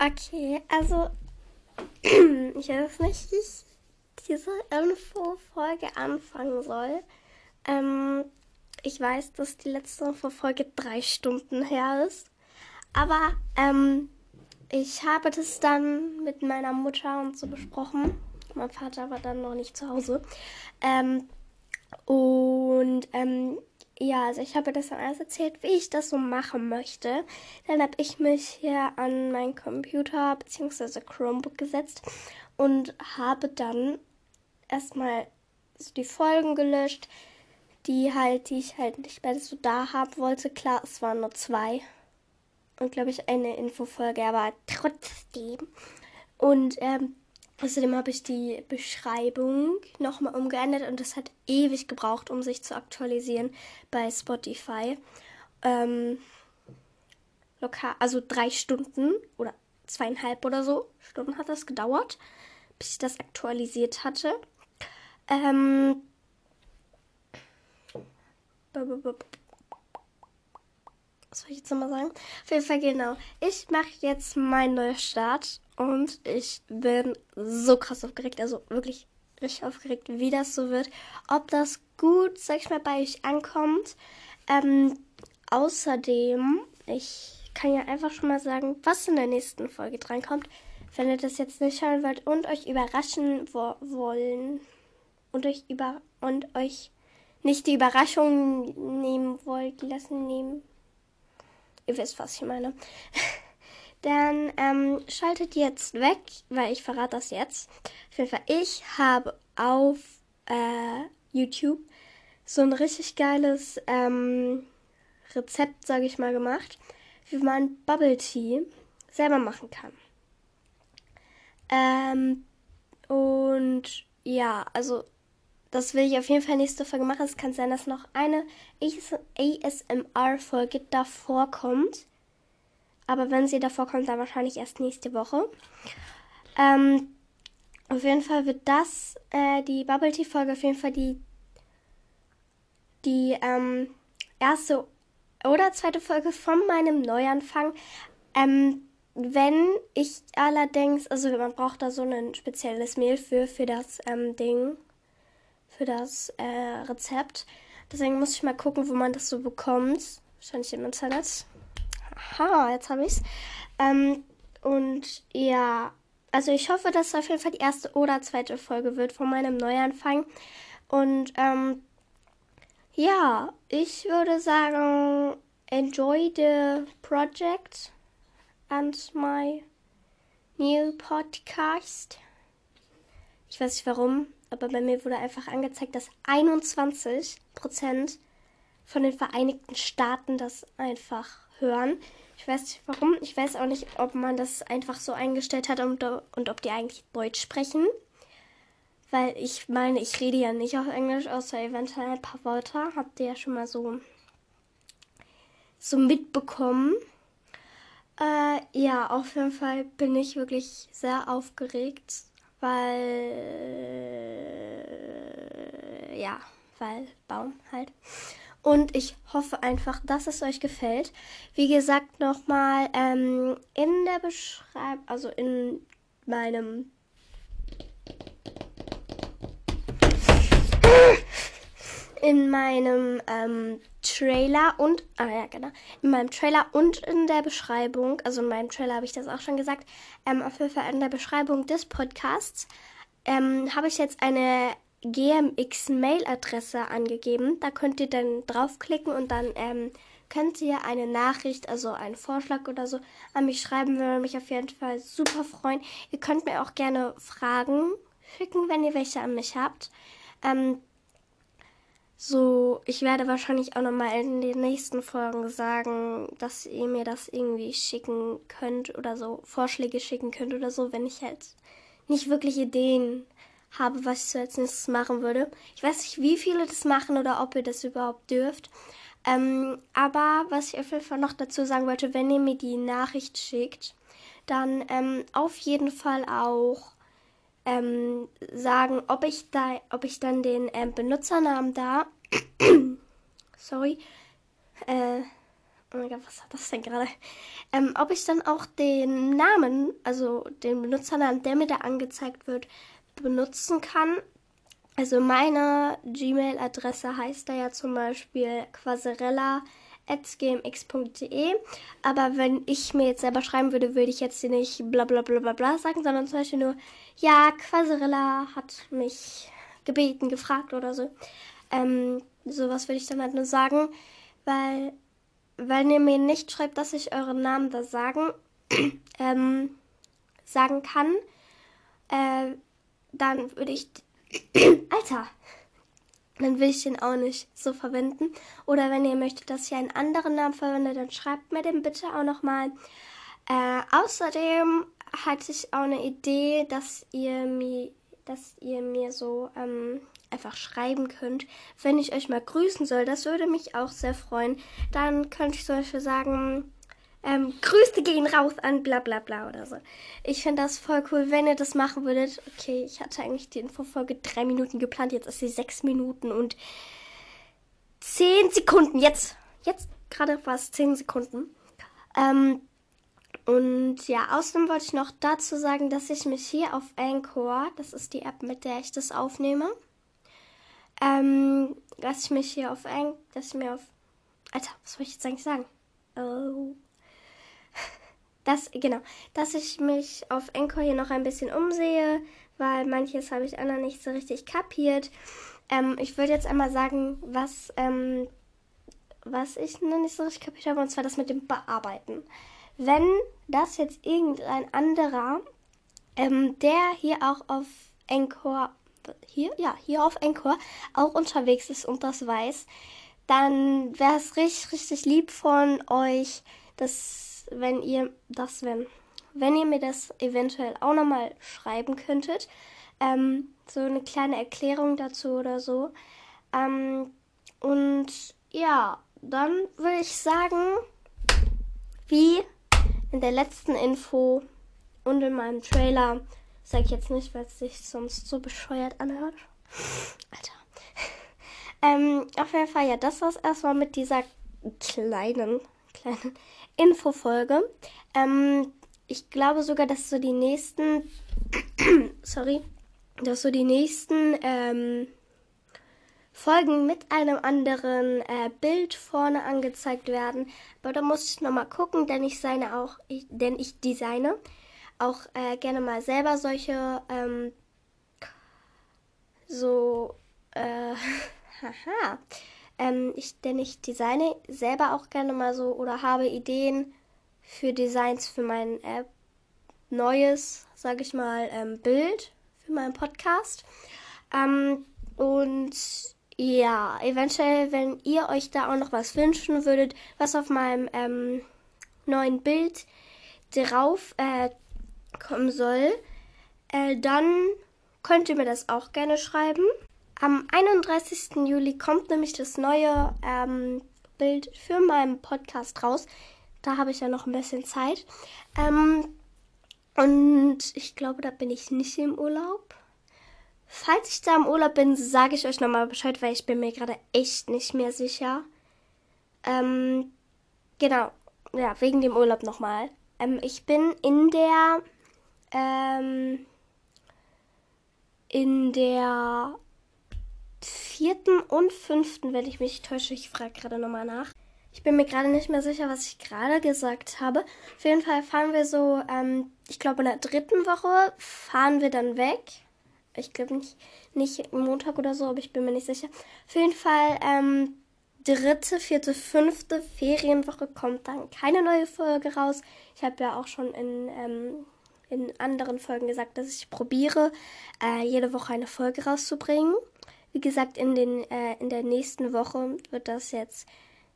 Okay, also ich weiß nicht, wie ich diese Info-Folge anfangen soll. Ähm, ich weiß, dass die letzte Info-Folge drei Stunden her ist. Aber ähm, ich habe das dann mit meiner Mutter und so besprochen. Mein Vater war dann noch nicht zu Hause. Ähm, und ähm, ja, also ich habe das dann alles erzählt, wie ich das so machen möchte. Dann habe ich mich hier an meinen Computer bzw. Chromebook gesetzt und habe dann erstmal so die Folgen gelöscht, die halt, die ich halt nicht mehr so da haben wollte. Klar, es waren nur zwei. Und glaube ich eine Infofolge, aber trotzdem. Und ähm, Außerdem habe ich die Beschreibung nochmal umgeändert und das hat ewig gebraucht, um sich zu aktualisieren bei Spotify. Ähm, lokal, also drei Stunden oder zweieinhalb oder so Stunden hat das gedauert, bis ich das aktualisiert hatte. Ähm, was soll ich jetzt nochmal sagen? Auf jeden Fall genau. Ich mache jetzt meinen Neustart und ich bin so krass aufgeregt, also wirklich richtig aufgeregt, wie das so wird. Ob das gut, sag ich mal, bei euch ankommt. Ähm, außerdem, ich kann ja einfach schon mal sagen, was in der nächsten Folge drankommt. Wenn ihr das jetzt nicht hören wollt und euch überraschen wo wollen und euch über und euch nicht die Überraschung nehmen wollt, lassen nehmen. Ihr wisst, was ich meine. dann ähm, schaltet jetzt weg, weil ich verrate das jetzt. Auf jeden Fall, ich habe auf äh, YouTube so ein richtig geiles ähm, Rezept, sage ich mal, gemacht, wie man Bubble Tea selber machen kann. Ähm, und ja, also das will ich auf jeden Fall nächste Folge machen. Es kann sein, dass noch eine ASMR-Folge davor kommt. Aber wenn sie davor kommt, dann wahrscheinlich erst nächste Woche. Ähm, auf jeden Fall wird das, äh, die Bubble Tea Folge, auf jeden Fall die, die ähm, erste oder zweite Folge von meinem Neuanfang. Ähm, wenn ich allerdings, also man braucht da so ein spezielles Mehl für, für das ähm, Ding, für das äh, Rezept. Deswegen muss ich mal gucken, wo man das so bekommt. Wahrscheinlich im Internet. Aha, jetzt habe ich's. Ähm, und ja, also ich hoffe, dass es auf jeden Fall die erste oder zweite Folge wird von meinem Neuanfang. Und ähm, ja, ich würde sagen, enjoy the project and my new podcast. Ich weiß nicht warum, aber bei mir wurde einfach angezeigt, dass 21% von den Vereinigten Staaten das einfach hören. Ich weiß nicht warum. Ich weiß auch nicht, ob man das einfach so eingestellt hat und, und ob die eigentlich Deutsch sprechen. Weil ich meine, ich rede ja nicht auf Englisch, außer eventuell ein paar Wörter. Habt ihr ja schon mal so, so mitbekommen. Äh, ja, auf jeden Fall bin ich wirklich sehr aufgeregt, weil. Ja, weil Baum halt. Und ich hoffe einfach, dass es euch gefällt. Wie gesagt, nochmal ähm, in der Beschreibung, also in meinem in meinem ähm, Trailer und ah ja genau in meinem Trailer und in der Beschreibung also in meinem Trailer habe ich das auch schon gesagt ähm, auf jeden Fall in der Beschreibung des Podcasts ähm, habe ich jetzt eine GMX-Mail-Adresse angegeben. Da könnt ihr dann draufklicken und dann ähm, könnt ihr eine Nachricht, also einen Vorschlag oder so, an mich schreiben. Würde mich auf jeden Fall super freuen. Ihr könnt mir auch gerne Fragen schicken, wenn ihr welche an mich habt. Ähm, so, ich werde wahrscheinlich auch nochmal in den nächsten Folgen sagen, dass ihr mir das irgendwie schicken könnt oder so, Vorschläge schicken könnt oder so, wenn ich halt nicht wirklich Ideen habe, was ich als nächstes machen würde. Ich weiß nicht, wie viele das machen oder ob ihr das überhaupt dürft. Ähm, aber was ich auf jeden Fall noch dazu sagen wollte, wenn ihr mir die Nachricht schickt, dann ähm, auf jeden Fall auch ähm, sagen, ob ich da, ob ich dann den ähm, Benutzernamen da, sorry, äh, oh mein Gott, was hat das denn gerade? Ähm, ob ich dann auch den Namen, also den Benutzernamen, der mir da angezeigt wird, benutzen kann. Also meine Gmail-Adresse heißt da ja zum Beispiel quasarella.gmx.de. Aber wenn ich mir jetzt selber schreiben würde, würde ich jetzt nicht bla bla bla bla bla sagen, sondern zum Beispiel nur, ja, Quasarella hat mich gebeten, gefragt oder so. Ähm, sowas würde ich dann halt nur sagen, weil wenn ihr mir nicht schreibt, dass ich euren Namen da sagen, ähm, sagen kann, äh, dann würde ich, Alter, dann will ich den auch nicht so verwenden. Oder wenn ihr möchtet, dass ich einen anderen Namen verwende, dann schreibt mir den bitte auch nochmal. Äh, außerdem hatte ich auch eine Idee, dass ihr mir, dass ihr mir so ähm, einfach schreiben könnt, wenn ich euch mal grüßen soll. Das würde mich auch sehr freuen. Dann könnte ich zum Beispiel sagen, ähm, Grüße gehen raus an bla bla bla oder so. Ich finde das voll cool, wenn ihr das machen würdet. Okay, ich hatte eigentlich die Infofolge drei Minuten geplant, jetzt ist sie sechs Minuten und zehn Sekunden. Jetzt, jetzt gerade war es zehn Sekunden. Ähm, und ja, außerdem wollte ich noch dazu sagen, dass ich mich hier auf Anchor, das ist die App, mit der ich das aufnehme, ähm, dass ich mich hier auf ein, dass ich mir auf, Alter, was soll ich jetzt eigentlich sagen? Oh. Das, genau, dass ich mich auf Encore hier noch ein bisschen umsehe, weil manches habe ich Anna nicht so richtig kapiert. Ähm, ich würde jetzt einmal sagen, was, ähm, was ich noch nicht so richtig kapiert habe, und zwar das mit dem Bearbeiten. Wenn das jetzt irgendein anderer, ähm, der hier auch auf Encore hier, ja, hier auf Encore auch unterwegs ist und das weiß, dann wäre es richtig, richtig lieb von euch, dass, wenn ihr das, wenn, wenn ihr mir das eventuell auch nochmal schreiben könntet, ähm, so eine kleine Erklärung dazu oder so. Ähm, und ja, dann würde ich sagen, wie in der letzten Info und in meinem Trailer Sag ich jetzt nicht, weil es sich sonst so bescheuert anhört. Alter. ähm, auf jeden Fall, ja, das war's erstmal mit dieser kleinen, kleinen Infofolge. Ähm, ich glaube sogar, dass so die nächsten, sorry, dass so die nächsten ähm, Folgen mit einem anderen äh, Bild vorne angezeigt werden. Aber da muss ich nochmal gucken, denn ich seine auch, ich, denn ich designe auch äh, gerne mal selber solche ähm, so äh, haha ähm, ich denn ich designe selber auch gerne mal so oder habe Ideen für Designs für mein äh, neues sage ich mal ähm, Bild für meinen Podcast ähm, und ja, eventuell, wenn ihr euch da auch noch was wünschen würdet, was auf meinem ähm, neuen Bild drauf äh, kommen soll, äh, dann könnt ihr mir das auch gerne schreiben. Am 31. Juli kommt nämlich das neue ähm, Bild für meinen Podcast raus. Da habe ich ja noch ein bisschen Zeit. Ähm, und ich glaube, da bin ich nicht im Urlaub. Falls ich da im Urlaub bin, sage ich euch nochmal Bescheid, weil ich bin mir gerade echt nicht mehr sicher. Ähm, genau. Ja, wegen dem Urlaub nochmal. Ähm, ich bin in der ähm, in der vierten und fünften, wenn ich mich täusche, ich frage gerade nochmal nach. Ich bin mir gerade nicht mehr sicher, was ich gerade gesagt habe. Auf jeden Fall fahren wir so, ähm, ich glaube in der dritten Woche fahren wir dann weg. Ich glaube nicht, nicht Montag oder so, aber ich bin mir nicht sicher. Auf jeden Fall, ähm, dritte, vierte, fünfte Ferienwoche kommt dann keine neue Folge raus. Ich habe ja auch schon in ähm, in anderen Folgen gesagt, dass ich probiere, äh, jede Woche eine Folge rauszubringen. Wie gesagt, in, den, äh, in der nächsten Woche wird das jetzt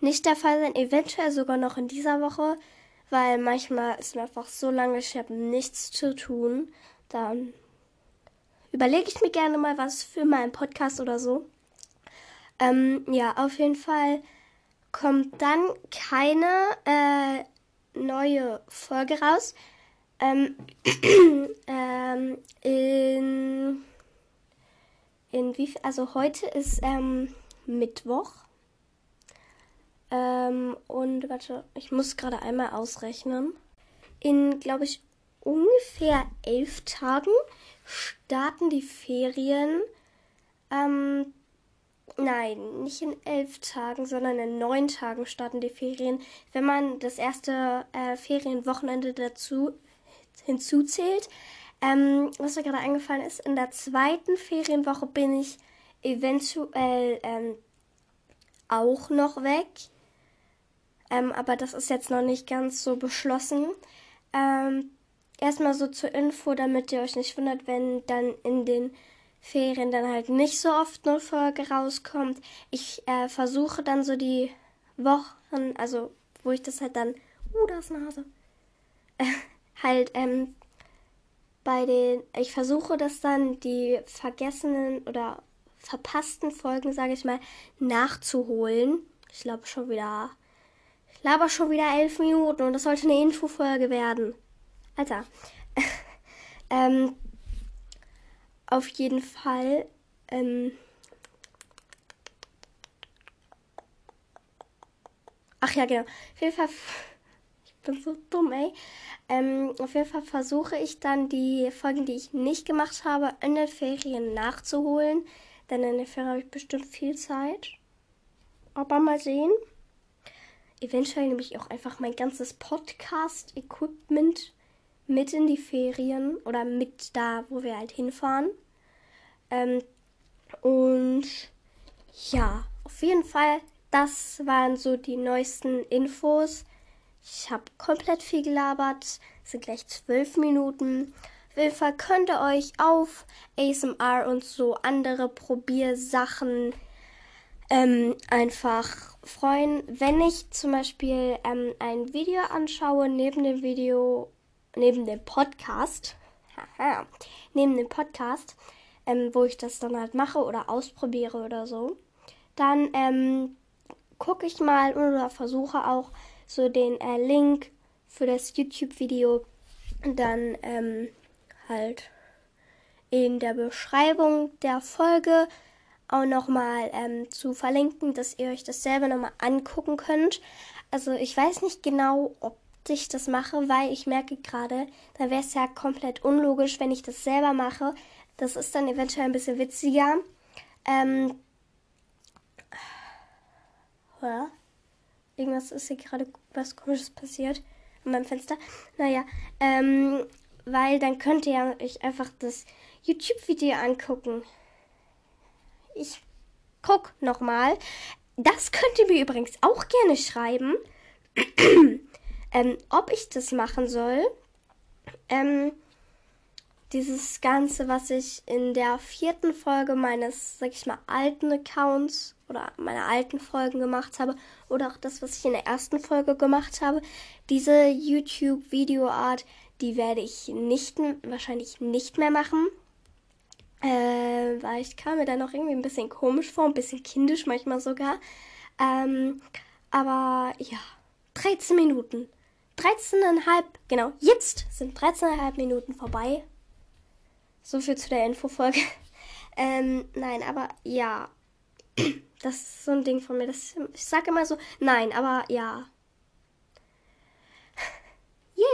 nicht der Fall sein, eventuell sogar noch in dieser Woche, weil manchmal ist mir einfach so lange, ich habe nichts zu tun. Dann überlege ich mir gerne mal was für meinen Podcast oder so. Ähm, ja, auf jeden Fall kommt dann keine äh, neue Folge raus. Ähm, ähm, in, in wie viel, also heute ist ähm, Mittwoch. Ähm, und warte, ich muss gerade einmal ausrechnen. In, glaube ich, ungefähr elf Tagen starten die Ferien. Ähm, nein, nicht in elf Tagen, sondern in neun Tagen starten die Ferien. Wenn man das erste äh, Ferienwochenende dazu hinzuzählt. Ähm, was mir gerade eingefallen ist, in der zweiten Ferienwoche bin ich eventuell ähm, auch noch weg. Ähm, aber das ist jetzt noch nicht ganz so beschlossen. Ähm, erstmal so zur Info, damit ihr euch nicht wundert, wenn dann in den Ferien dann halt nicht so oft eine Folge rauskommt. Ich äh, versuche dann so die Wochen, also wo ich das halt dann, uh, da ist Nase, äh, halt ähm, bei den, ich versuche das dann die vergessenen oder verpassten Folgen, sage ich mal, nachzuholen. Ich glaube schon wieder, ich glaube schon wieder elf Minuten und das sollte eine Infofolge werden. Alter. ähm, auf jeden Fall. Ähm, ach ja, genau. Auf jeden Fall. Bin so dumm, ey. Ähm, auf jeden Fall versuche ich dann die Folgen, die ich nicht gemacht habe, in den Ferien nachzuholen. Denn in den Ferien habe ich bestimmt viel Zeit. Aber mal sehen. Eventuell nehme ich auch einfach mein ganzes Podcast-Equipment mit in die Ferien oder mit da, wo wir halt hinfahren. Ähm, und ja, auf jeden Fall, das waren so die neuesten Infos. Ich habe komplett viel gelabert. Es sind gleich zwölf Minuten. Auf jeden Fall könnt ihr euch auf ASMR und so andere Probiersachen ähm, einfach freuen. Wenn ich zum Beispiel ähm, ein Video anschaue, neben dem Video neben dem Podcast, neben dem Podcast, ähm, wo ich das dann halt mache oder ausprobiere oder so, dann ähm, gucke ich mal oder versuche auch so den äh, Link für das YouTube-Video dann ähm, halt in der Beschreibung der Folge auch nochmal ähm, zu verlinken, dass ihr euch das selber nochmal angucken könnt. Also ich weiß nicht genau, ob ich das mache, weil ich merke gerade, da wäre es ja komplett unlogisch, wenn ich das selber mache. Das ist dann eventuell ein bisschen witziger. Ähm, ja. Irgendwas ist hier gerade was komisches passiert an meinem Fenster. Naja, ähm, weil dann könnt ihr euch einfach das YouTube-Video angucken. Ich guck nochmal. Das könnt ihr mir übrigens auch gerne schreiben ähm, ob ich das machen soll. Ähm, dieses Ganze, was ich in der vierten Folge meines, sag ich mal, alten Accounts oder meiner alten Folgen gemacht habe oder auch das, was ich in der ersten Folge gemacht habe, diese YouTube-Videoart, die werde ich nicht, wahrscheinlich nicht mehr machen. Äh, weil ich kam mir dann auch irgendwie ein bisschen komisch vor, ein bisschen kindisch manchmal sogar. Ähm, aber ja, 13 Minuten. 13,5, genau, jetzt sind 13,5 Minuten vorbei. So viel zu der Infofolge. Ähm, nein, aber ja. Das ist so ein Ding von mir. Das, ich sage immer so, nein, aber ja. Yay!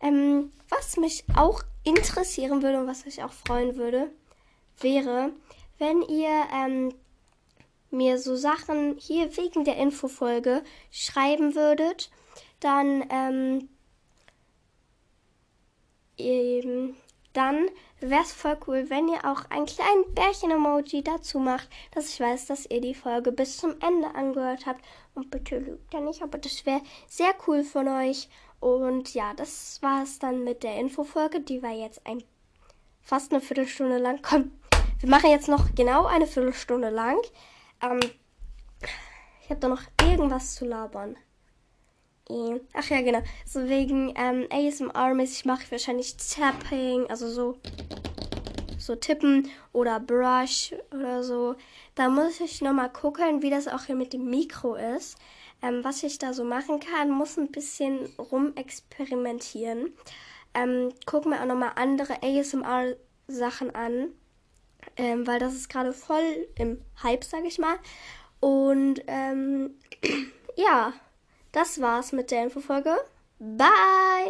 Ähm, was mich auch interessieren würde und was mich auch freuen würde, wäre, wenn ihr ähm, mir so Sachen hier wegen der Infofolge schreiben würdet dann, ähm, eben, dann wäre es voll cool, wenn ihr auch ein kleines Bärchen-Emoji dazu macht, dass ich weiß, dass ihr die Folge bis zum Ende angehört habt. Und bitte lügt ja nicht, aber das wäre sehr cool von euch. Und ja, das war es dann mit der Infofolge. Die war jetzt ein fast eine Viertelstunde lang. Komm, wir machen jetzt noch genau eine Viertelstunde lang. Ähm, ich habe da noch irgendwas zu labern. Ach ja, genau. So wegen ähm, ASMR-mäßig mache ich wahrscheinlich Tapping, also so, so tippen oder Brush oder so. Da muss ich nochmal gucken, wie das auch hier mit dem Mikro ist. Ähm, was ich da so machen kann, muss ein bisschen rumexperimentieren. Ähm, guck mir auch nochmal andere ASMR-Sachen an, ähm, weil das ist gerade voll im Hype, sag ich mal. Und ähm, ja, das war's mit der Infofolge. Bye!